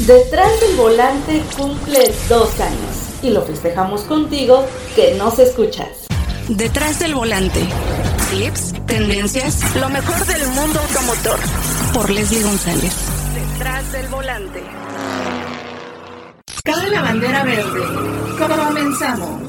Detrás del volante cumple dos años y lo festejamos contigo que nos escuchas. Detrás del volante. Clips, tendencias, lo mejor del mundo automotor. Por Leslie González. Detrás del volante. Cabe la bandera verde. Comenzamos.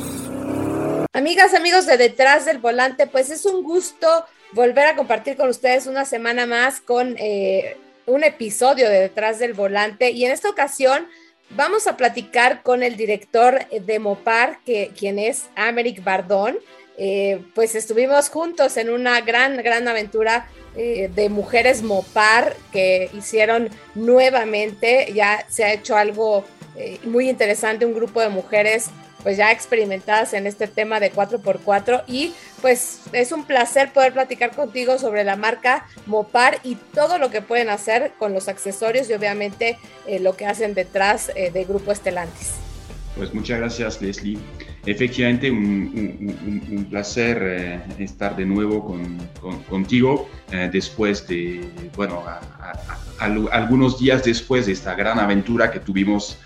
Amigas, amigos de Detrás del Volante, pues es un gusto volver a compartir con ustedes una semana más con eh, un episodio de Detrás del Volante y en esta ocasión vamos a platicar con el director de Mopar, que, quien es Americ Bardón. Eh, pues estuvimos juntos en una gran, gran aventura eh, de mujeres Mopar que hicieron nuevamente, ya se ha hecho algo eh, muy interesante, un grupo de mujeres pues ya experimentadas en este tema de 4x4 y pues es un placer poder platicar contigo sobre la marca Mopar y todo lo que pueden hacer con los accesorios y obviamente eh, lo que hacen detrás eh, de Grupo Estelantis. Pues muchas gracias Leslie. Efectivamente, un, placer eh, estar de nuevo con, contigo después de, bueno, algunos días después de esta gran aventura que tuvimos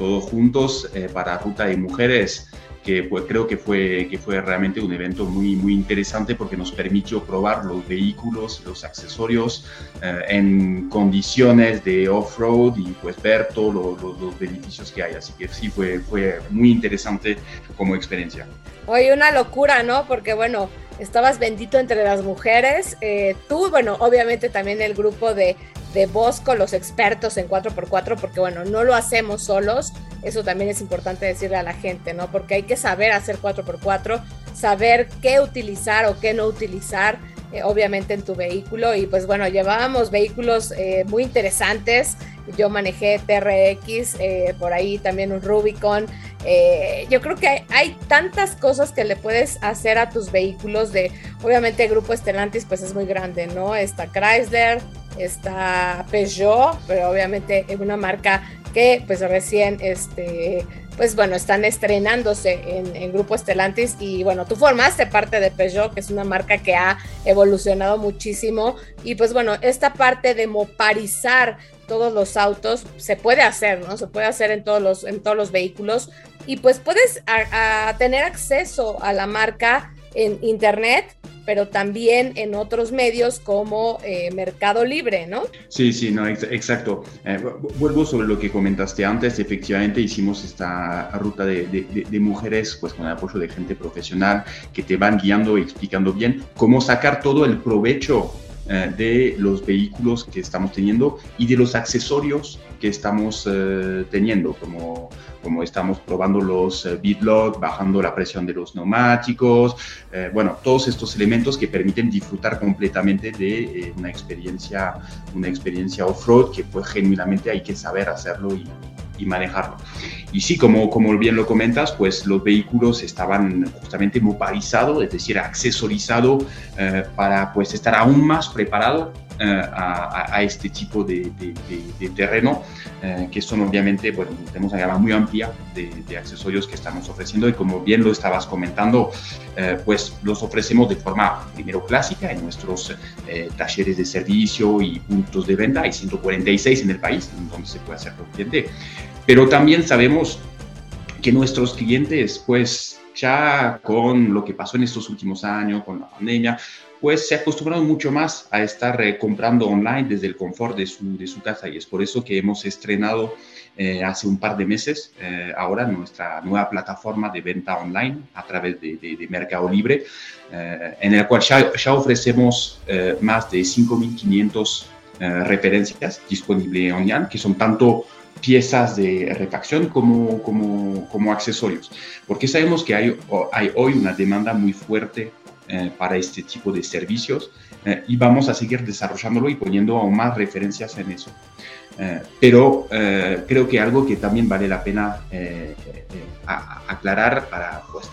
todos juntos eh, para Ruta de Mujeres, que pues, creo que fue, que fue realmente un evento muy, muy interesante porque nos permitió probar los vehículos, los accesorios eh, en condiciones de off-road y pues ver todos los, beneficios que hay. Así que sí, fue, fue muy interesante como experiencia. Hoy una locura, ¿no? Porque bueno, estabas bendito entre las mujeres, eh, tú, bueno, obviamente también el grupo de de Bosco, los expertos en 4x4, porque bueno, no lo hacemos solos, eso también es importante decirle a la gente, ¿no? Porque hay que saber hacer 4x4, saber qué utilizar o qué no utilizar, eh, obviamente en tu vehículo, y pues bueno, llevábamos vehículos eh, muy interesantes, yo manejé TRX, eh, por ahí también un Rubicon, yo creo que hay, tantas cosas que le puedes hacer a tus vehículos de, obviamente el grupo Estelantis pues es muy grande, ¿no? Está Chrysler, está Peugeot, pero obviamente es una marca que pues recién este pues bueno, están estrenándose en, Grupo Estelantis. Y bueno, tú formaste parte de Peugeot, que es una marca que ha evolucionado muchísimo. Y pues bueno, esta parte de moparizar todos los autos se puede hacer, ¿no? Se puede hacer en todos los, en todos los vehículos. Y pues puedes tener acceso a la marca en internet pero también en otros medios como eh, Mercado Libre, ¿no? Sí, sí, no, exacto. Eh, vuelvo sobre lo que comentaste antes. Efectivamente, hicimos esta ruta de, de, mujeres, pues con el apoyo de gente profesional que te van guiando y explicando bien cómo sacar todo el provecho eh, de los vehículos que estamos teniendo y de los accesorios que estamos teniendo, como como estamos probando los eh, bitlock, bajando la presión de los neumáticos, eh, bueno, todos estos elementos que permiten disfrutar completamente de eh, una experiencia, una experiencia off-road que pues genuinamente hay que saber hacerlo y, y manejarlo. Y sí, como, como bien lo comentas, pues los vehículos estaban justamente moparizados, es decir, accesorizados para pues estar aún más preparado a, este tipo de, de terreno eh, que son obviamente, bueno, tenemos una gama muy amplia de, accesorios que estamos ofreciendo y como bien lo estabas comentando, eh, pues los ofrecemos de forma primero clásica en nuestros eh, talleres de servicio y puntos de venta, hay 146 en el país donde se puede hacer cliente, pero también sabemos que nuestros clientes, pues ya con lo que pasó en estos últimos años, con la pandemia, pues se acostumbraron mucho más a estar eh, comprando online desde el confort de su, de su, casa. Y es por eso que hemos estrenado eh, hace un par de meses eh, ahora nuestra nueva plataforma de venta online a través de, de, Mercado Libre, en el cual ya, ya ofrecemos más de 5.500 referencias disponibles online, que son tanto piezas de refacción como, como, como accesorios, porque sabemos que hay, hay hoy una demanda muy fuerte eh, para este tipo de servicios eh, y vamos a seguir desarrollándolo y poniendo aún más referencias en eso. Eh, pero creo que algo que también vale la pena aclarar para pues,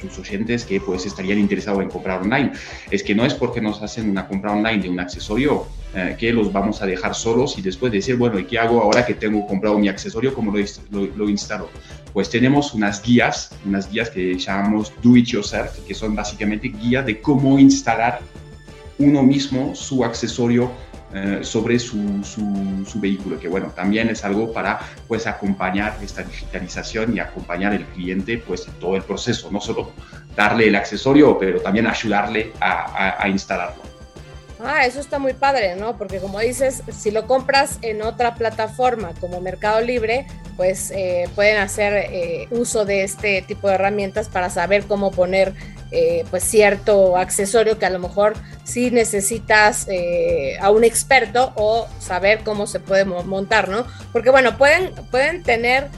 tus oyentes que pues estarían interesados en comprar online. Es que no es porque nos hacen una compra online de un accesorio eh, que los vamos a dejar solos y después decir, bueno, ¿y qué hago ahora que tengo comprado mi accesorio? ¿Cómo lo, lo, instalo? Pues tenemos unas guías, unas guías que llamamos Do It Yourself, que son básicamente guías de cómo instalar uno mismo su accesorio eh, sobre su, su, vehículo, que bueno, también es algo para pues acompañar esta digitalización y acompañar al cliente pues en todo el proceso, no solo darle el accesorio, pero también ayudarle a, a instalarlo. Ah, eso está muy padre, ¿no? Porque como dices, si lo compras en otra plataforma como Mercado Libre, pues eh, pueden hacer eh, uso de este tipo de herramientas para saber cómo poner eh, pues cierto accesorio que a lo mejor sí necesitas a un experto o saber cómo se puede montar, ¿no? Porque bueno, pueden, pueden tener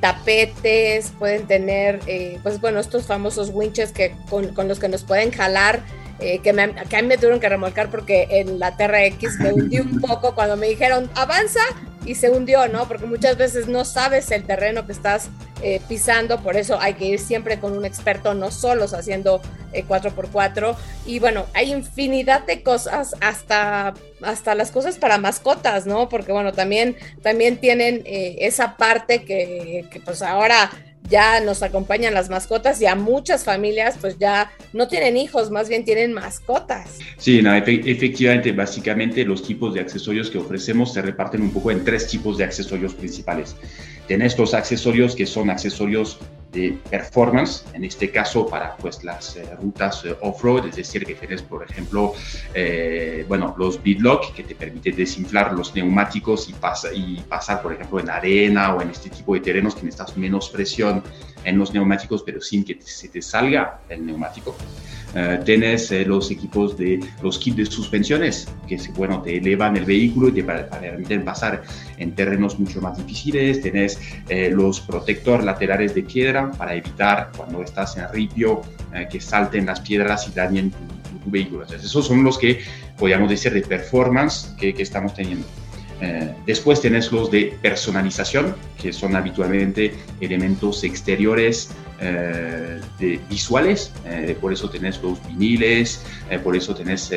tapetes, pueden tener, pues bueno, estos famosos winches que con, con, los que nos pueden jalar eh, que, me, que a mí me tuvieron que remolcar porque en la TRX me hundí un poco cuando me dijeron avanza y se hundió, ¿no? Porque muchas veces no sabes el terreno que estás eh, pisando, por eso hay que ir siempre con un experto, no solos haciendo 4x4. Eh, y bueno, hay infinidad de cosas, hasta, hasta las cosas para mascotas, ¿no? Porque bueno, también, también tienen esa parte que, que pues ahora ya nos acompañan las mascotas y a muchas familias pues ya no tienen hijos, más bien tienen mascotas. Sí, no, efectivamente, básicamente los tipos de accesorios que ofrecemos se reparten un poco en tres tipos de accesorios principales. Tenés los accesorios que son accesorios de performance, en este caso para pues las eh, rutas eh, off-road, es decir, que tienes por ejemplo, eh, bueno, los beadlock que te permite desinflar los neumáticos y, pasa, y pasar por ejemplo en arena o en este tipo de terrenos que necesitas menos presión en los neumáticos, pero sin que se te salga el neumático. Uh, tienes los equipos de los kits de suspensiones que bueno te elevan el vehículo y te permiten pasar en terrenos mucho más difíciles. Tienes los protectores laterales de piedra para evitar cuando estás en ripio que salten las piedras y dañen tu, vehículo. Entonces, esos son los que podríamos decir de performance que, que estamos teniendo. Eh, después tenés los de personalización, que son habitualmente elementos exteriores eh, de, visuales, eh, por eso tenés los viniles, por eso tenés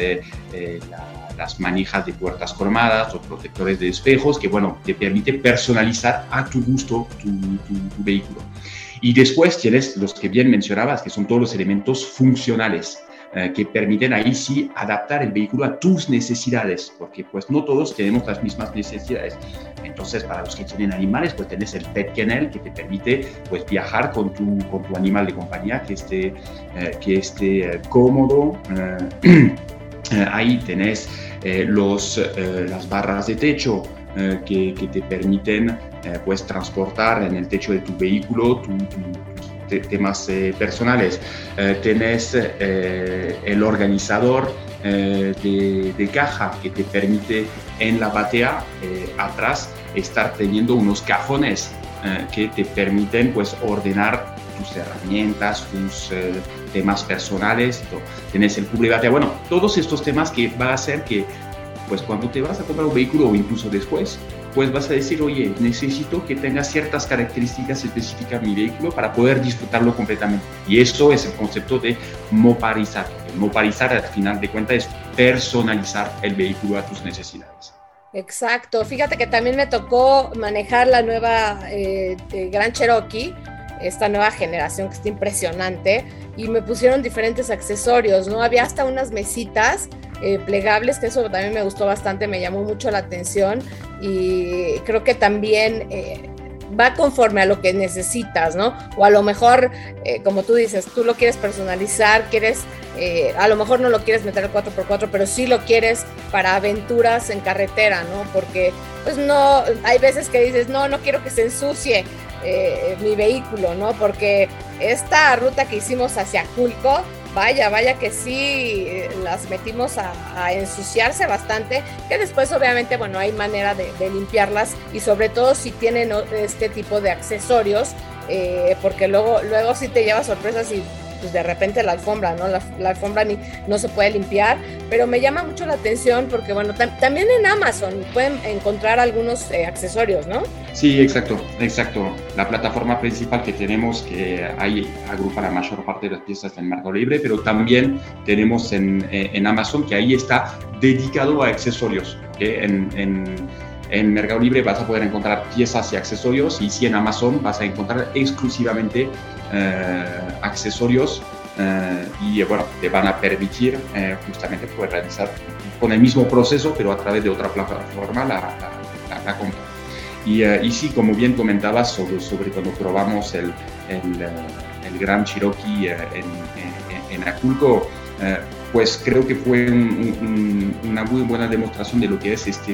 las manijas de puertas cromadas o protectores de espejos, que bueno, te permite personalizar a tu gusto tu, tu vehículo. Y después tienes los que bien mencionabas, que son todos los elementos funcionales. Eh, que permiten ahí sí adaptar el vehículo a tus necesidades, porque pues no todos tenemos las mismas necesidades. Entonces, para los que tienen animales, pues tenés el Pet Kennel que te permite pues viajar con tu, con tu animal de compañía que esté, eh, que esté eh, cómodo. ahí tenés los, las barras de techo que, que, te permiten pues transportar en el techo de tu vehículo tu, tu temas eh, personales. Eh, tenés eh, el organizador de, caja que te permite en la batea atrás estar teniendo unos cajones que te permiten pues ordenar tus herramientas, tus temas personales. Tienes el cubre batea. Bueno, todos estos temas que va a hacer que pues cuando te vas a comprar un vehículo o incluso después, pues vas a decir, oye, necesito que tenga ciertas características específicas mi vehículo para poder disfrutarlo completamente. Y eso es el concepto de moparizar. moparizar al final de cuentas es personalizar el vehículo a tus necesidades. Exacto. Fíjate que también me tocó manejar la nueva eh, Gran Cherokee, esta nueva generación que está impresionante, y me pusieron diferentes accesorios, ¿no? Había hasta unas mesitas eh, plegables, que eso también me gustó bastante, me llamó mucho la atención y creo que también eh, va conforme a lo que necesitas, ¿no? O a lo mejor, eh, como tú dices, tú lo quieres personalizar, quieres, a lo mejor no lo quieres meter al 4x4, pero sí lo quieres para aventuras en carretera, ¿no? Porque pues no, hay veces que dices, no, no quiero que se ensucie mi vehículo, ¿no? Porque esta ruta que hicimos hacia Culco, Vaya, vaya que sí, las metimos a, ensuciarse bastante, que después obviamente, bueno, hay manera de, limpiarlas y sobre todo si tienen este tipo de accesorios, eh, porque luego, luego sí te lleva sorpresas y pues de repente la alfombra, ¿no? La, alfombra ni, no se puede limpiar, pero me llama mucho la atención porque, bueno, también en Amazon pueden encontrar algunos eh, accesorios, ¿no? Sí, exacto, exacto. La plataforma principal que tenemos, que ahí agrupa la mayor parte de las piezas del mercado libre, pero también tenemos en, eh, en Amazon, que ahí está dedicado a accesorios, que en, en en Mercado Libre vas a poder encontrar piezas y accesorios y si en Amazon vas a encontrar exclusivamente eh, accesorios y bueno, te van a permitir justamente poder realizar con el mismo proceso, pero a través de otra plataforma la, la, la compra. Y, y, sí, como bien comentabas sobre, sobre cuando probamos el, el, el Gran Cherokee en, en, en Aculco, pues creo que fue una muy buena demostración de lo que es este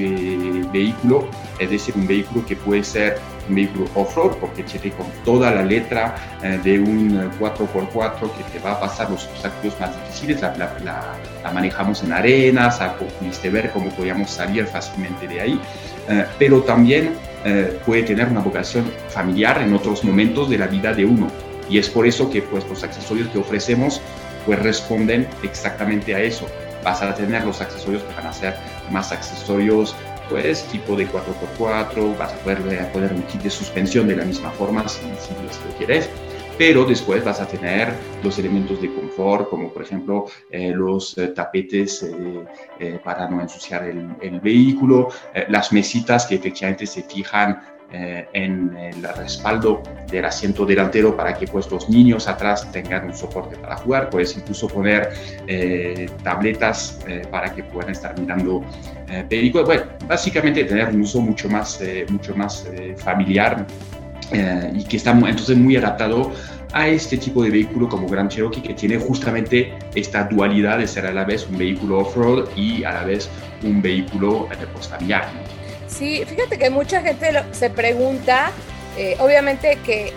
vehículo, es decir, un vehículo que puede ser un vehículo off-road, porque tiene con toda la letra eh, de un 4x4 que te va a pasar los obstáculos más difíciles, la, la, manejamos en arenas, pudiste ver cómo podíamos salir fácilmente de ahí, eh, pero también eh, puede tener una vocación familiar en otros momentos de la vida de uno. Y es por eso que pues, los accesorios que ofrecemos pues responden exactamente a eso. Vas a tener los accesorios que van a ser más accesorios, pues tipo de 4x4, vas a poder eh, poner un kit de suspensión de la misma forma si, si, lo quieres, pero después vas a tener los elementos de confort, como por ejemplo eh, los eh, tapetes eh, eh, para no ensuciar el, el vehículo, eh, las mesitas que efectivamente se fijan eh, en el respaldo del asiento delantero para que pues, los niños atrás tengan un soporte para jugar. Puedes incluso poner eh, tabletas eh, para que puedan estar mirando películas. Bueno, básicamente tener un uso mucho más, mucho más familiar y que está entonces muy adaptado a este tipo de vehículo como Grand Cherokee que tiene justamente esta dualidad de ser a la vez un vehículo off-road y a la vez un vehículo pues, familiar. Sí, fíjate que mucha gente se pregunta, eh, obviamente, que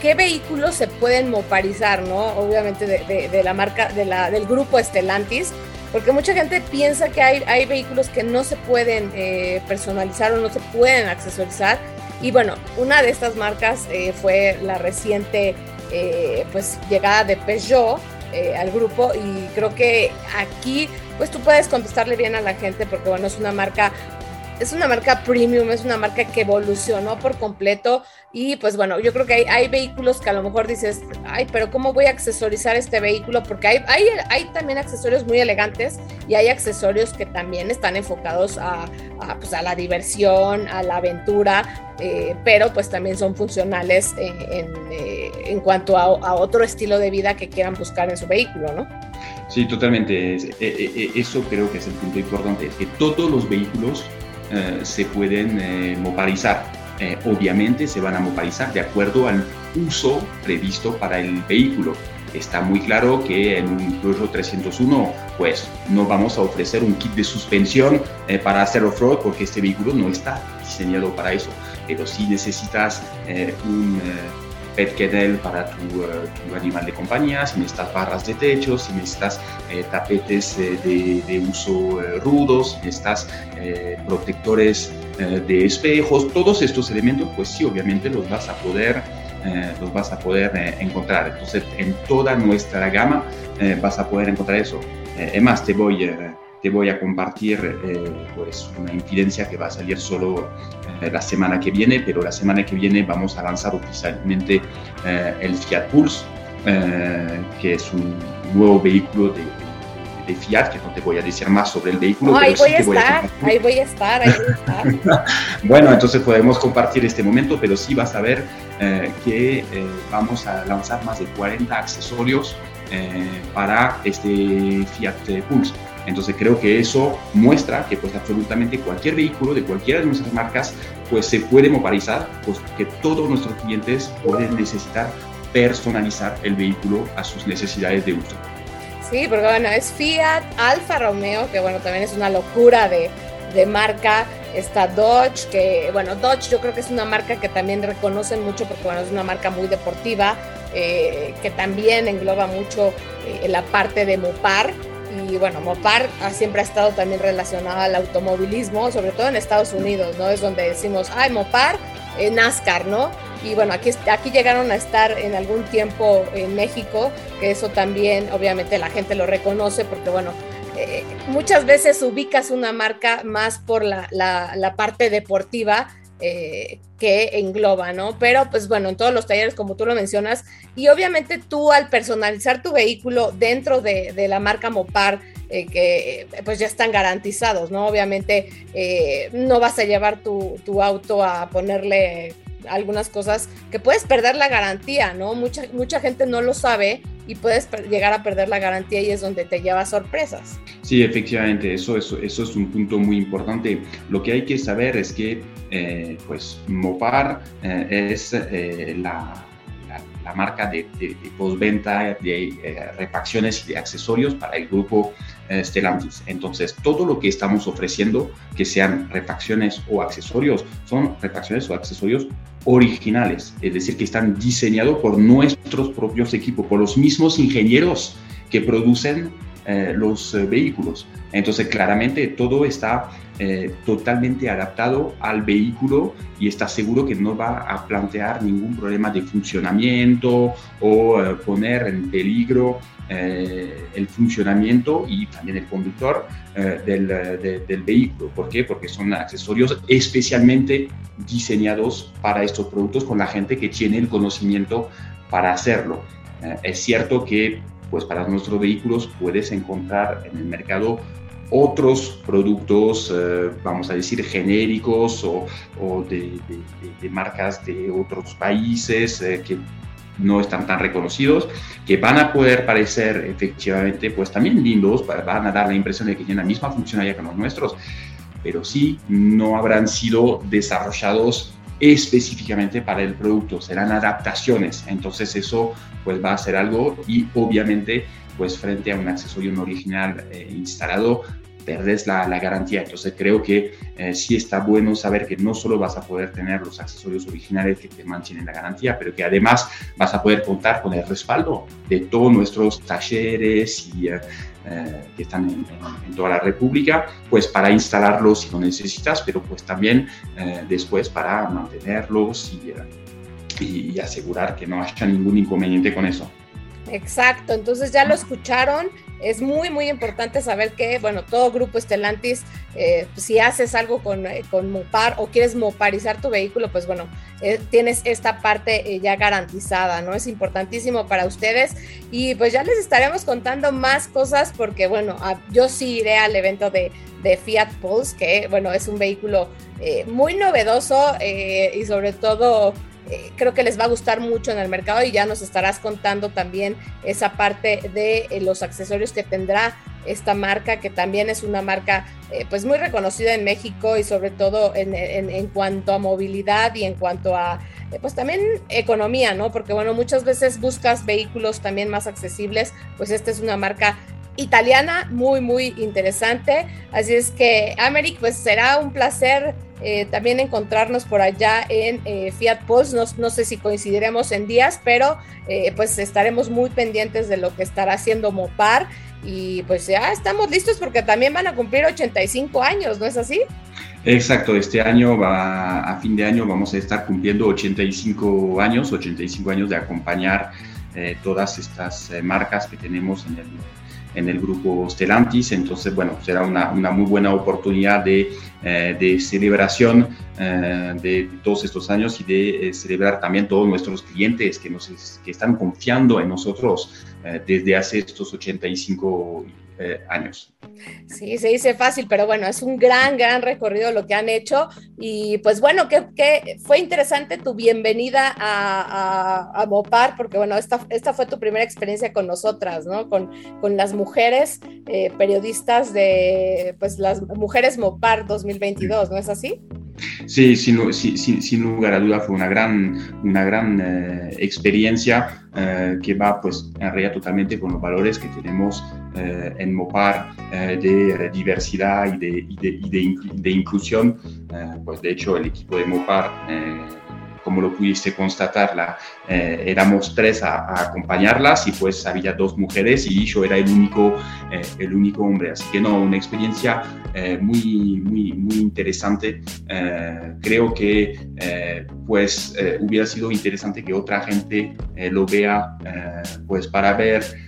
qué vehículos se pueden moparizar, ¿no? Obviamente de, la marca, de la, del grupo Estelantis, porque mucha gente piensa que hay, hay vehículos que no se pueden eh, personalizar o no se pueden accesorizar. Y bueno, una de estas marcas eh, fue la reciente pues llegada de Peugeot al grupo y creo que aquí pues tú puedes contestarle bien a la gente porque bueno, es una marca es una marca premium, es una marca que evolucionó por completo y pues bueno, yo creo que hay, hay, vehículos que a lo mejor dices, ay, pero ¿cómo voy a accesorizar este vehículo? Porque hay, hay, hay también accesorios muy elegantes y hay accesorios que también están enfocados a, a, pues, la diversión, a la aventura, eh, pero pues también son funcionales en, en, eh, en cuanto a, a, otro estilo de vida que quieran buscar en su vehículo, ¿no? Sí, totalmente. Eh, eso creo que es el punto importante, es que todos los vehículos eh, se pueden eh. Eh, obviamente se van a moparizar de acuerdo al uso previsto para el vehículo. Está muy claro que en un Peugeot 301 pues no vamos a ofrecer un kit de suspensión eh, para hacer off-road porque este vehículo no está diseñado para eso. Pero si necesitas un pet kennel para tu, uh, tu, animal de compañía, si necesitas barras de techo, si necesitas eh, tapetes eh, de, de, uso eh, rudos, si necesitas protectores de espejos, todos estos elementos, pues sí, obviamente los vas a poder, los vas a poder encontrar. Entonces, en toda nuestra gama vas a poder encontrar eso. además, te voy te voy a compartir eh, pues una incidencia que va a salir solo eh, la semana que viene, pero la semana que viene vamos a lanzar oficialmente eh, el Fiat Pulse, que es un nuevo vehículo de, de, Fiat, que no te voy a decir más sobre el vehículo. No, ahí, voy sí voy estar, ahí voy a estar, ahí voy a estar. bueno, entonces podemos compartir este momento, pero sí vas a ver que vamos a lanzar más de 40 accesorios para este Fiat Pulse. Entonces creo que eso muestra que pues absolutamente cualquier vehículo de cualquiera de nuestras marcas pues se puede moparizar, pues que todos nuestros clientes pueden necesitar personalizar el vehículo a sus necesidades de uso. Sí, porque bueno, es Fiat, Alfa Romeo, que bueno, también es una locura de, de marca, está Dodge, que bueno, Dodge yo creo que es una marca que también reconocen mucho porque bueno, es una marca muy deportiva, eh, que también engloba mucho eh, la parte de Mopar, y bueno, Mopar siempre ha estado también relacionado al automovilismo, sobre todo en Estados Unidos, ¿no? Es donde decimos, ay, Mopar, eh, NASCAR, ¿no? Y bueno, aquí, aquí llegaron a estar en algún tiempo en México, que eso también obviamente la gente lo reconoce porque bueno, eh, muchas veces ubicas una marca más por la, la parte deportiva eh, que engloba, ¿no? Pero pues bueno, en todos los talleres, como tú lo mencionas, y obviamente tú al personalizar tu vehículo dentro de, de la marca Mopar, eh, que pues ya están garantizados, ¿no? Obviamente eh, no vas a llevar tu, tu, auto a ponerle algunas cosas que puedes perder la garantía, ¿no? Mucha, mucha gente no lo sabe y puedes llegar a perder la garantía y es donde te lleva sorpresas. Sí, efectivamente, eso, eso, eso es un punto muy importante. Lo que hay que saber es que eh, pues Mopar eh, es eh, la, marca de, de, postventa de refacciones y de accesorios para el grupo Stellantis. Entonces, todo lo que estamos ofreciendo, que sean refacciones o accesorios, son refacciones o accesorios originales, es decir, que están diseñados por nuestros propios equipos, por los mismos ingenieros que producen los eh, vehículos. Entonces, claramente todo está eh, totalmente adaptado al vehículo y está seguro que no va a plantear ningún problema de funcionamiento o poner en peligro el funcionamiento y también el conductor del, del, vehículo. ¿Por qué? Porque son accesorios especialmente diseñados para estos productos con la gente que tiene el conocimiento para hacerlo. es cierto que pues para nuestros vehículos puedes encontrar en el mercado otros productos, eh, vamos a decir, genéricos o, de, marcas de otros países eh, que no están tan reconocidos, que van a poder parecer efectivamente pues también lindos, van a dar la impresión de que tienen la misma funcionalidad que los nuestros, pero sí no habrán sido desarrollados específicamente para el producto, serán adaptaciones, entonces eso pues va a ser algo y obviamente pues frente a un accesorio no original eh, instalado perdes la, la, garantía. Entonces creo que eh, sí está bueno saber que no solo vas a poder tener los accesorios originales que te mantienen la garantía, pero que además vas a poder contar con el respaldo de todos nuestros talleres y eh, eh, que están en, toda la República, pues para instalarlos si lo necesitas, pero pues también eh, después para mantenerlos y, eh, y asegurar que no haya ningún inconveniente con eso. Exacto, entonces ya lo escucharon. Es muy, muy importante saber que, bueno, todo grupo Estelantis, eh, si haces algo con, eh, con, Mopar o quieres moparizar tu vehículo, pues bueno, eh, tienes esta parte ya garantizada, ¿no? Es importantísimo para ustedes y pues ya les estaremos contando más cosas porque, bueno, yo sí iré al evento de, de Fiat Pulse, que, bueno, es un vehículo muy novedoso y sobre todo eh, creo que les va a gustar mucho en el mercado y ya nos estarás contando también esa parte de eh, los accesorios que tendrá esta marca, que también es una marca eh, pues muy reconocida en México y sobre todo en, en, cuanto a movilidad y en cuanto a pues también economía, ¿no? Porque bueno, muchas veces buscas vehículos también más accesibles, pues esta es una marca italiana muy, muy interesante. Así es que, Americ, pues será un placer eh, también encontrarnos por allá en eh, Fiat Pulse. No, sé si coincidiremos en días, pero eh, pues estaremos muy pendientes de lo que estará haciendo Mopar. Y pues ya estamos listos porque también van a cumplir 85 años, ¿no es así? Exacto, este año, va, a fin de año, vamos a estar cumpliendo 85 años, 85 años de acompañar todas estas marcas que tenemos en el en el grupo Stellantis. Entonces, bueno, será una, una muy buena oportunidad de, eh, de celebración eh, de todos estos años y de eh, celebrar también todos nuestros clientes que, nos, que están confiando en nosotros desde hace estos 85 eh, años. Sí, se dice fácil, pero bueno, es un gran, gran recorrido lo que han hecho. Y pues bueno, que, fue interesante tu bienvenida a, a, Mopar, porque bueno, esta, esta fue tu primera experiencia con nosotras, ¿no? Con, con las mujeres eh, periodistas de, pues las mujeres Mopar 2022, ¿no es así? Sí, sin, sin, sin, lugar a duda fue una gran, una gran eh, experiencia que va pues en realidad totalmente con los valores que tenemos eh, en Mopar eh, de diversidad y de, y de, de, inclusión. Eh, pues de hecho el equipo de Mopar como lo pudiste constatar, la, éramos tres a, acompañarlas y pues había dos mujeres y yo era el único, el único hombre. Así que no, una experiencia muy, muy, muy interesante. creo que pues hubiera sido interesante que otra gente lo vea pues para ver eh,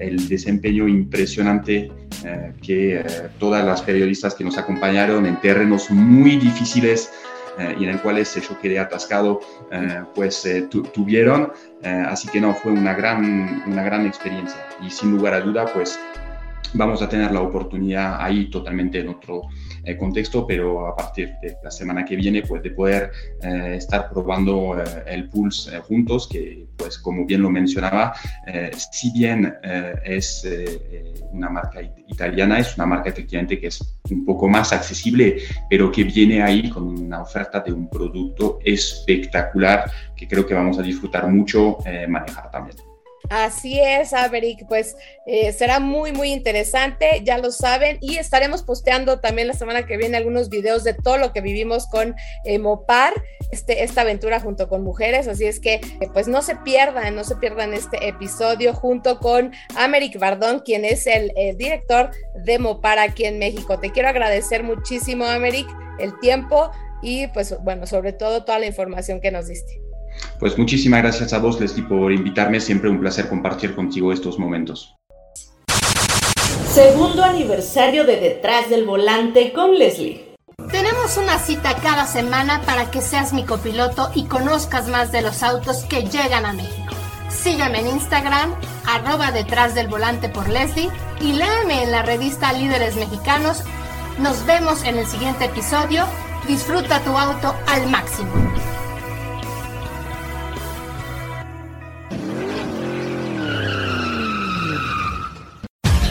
el desempeño impresionante eh, que eh, todas las periodistas que nos acompañaron en terrenos muy difíciles y en el cuales yo quedé atascado, pues tuvieron. así que no, fue una gran, una gran experiencia y sin lugar a duda, pues vamos a tener la oportunidad ahí totalmente en otro eh, contexto, pero a partir de la semana que viene, pues de poder eh, estar probando eh, el Pulse juntos, que pues como bien lo mencionaba, si bien es una marca italiana, es una marca efectivamente que es un poco más accesible, pero que viene ahí con una oferta de un producto espectacular que creo que vamos a disfrutar mucho manejar también. Así es, Averick, pues eh, será muy, muy interesante, ya lo saben, y estaremos posteando también la semana que viene algunos videos de todo lo que vivimos con eh, Mopar, este, esta aventura junto con mujeres, así es que eh, pues no se pierdan, no se pierdan este episodio junto con Americ Bardón, quien es el, el director de Mopar aquí en México. Te quiero agradecer muchísimo, Americ, el tiempo y pues bueno, sobre todo toda la información que nos diste. Pues muchísimas gracias a vos, Leslie, por invitarme. Siempre un placer compartir contigo estos momentos. Segundo aniversario de Detrás del Volante con Leslie. Tenemos una cita cada semana para que seas mi copiloto y conozcas más de los autos que llegan a México. Sígueme en Instagram, arroba detrás del volante por Leslie y léeme en la revista Líderes Mexicanos. Nos vemos en el siguiente episodio. Disfruta tu auto al máximo.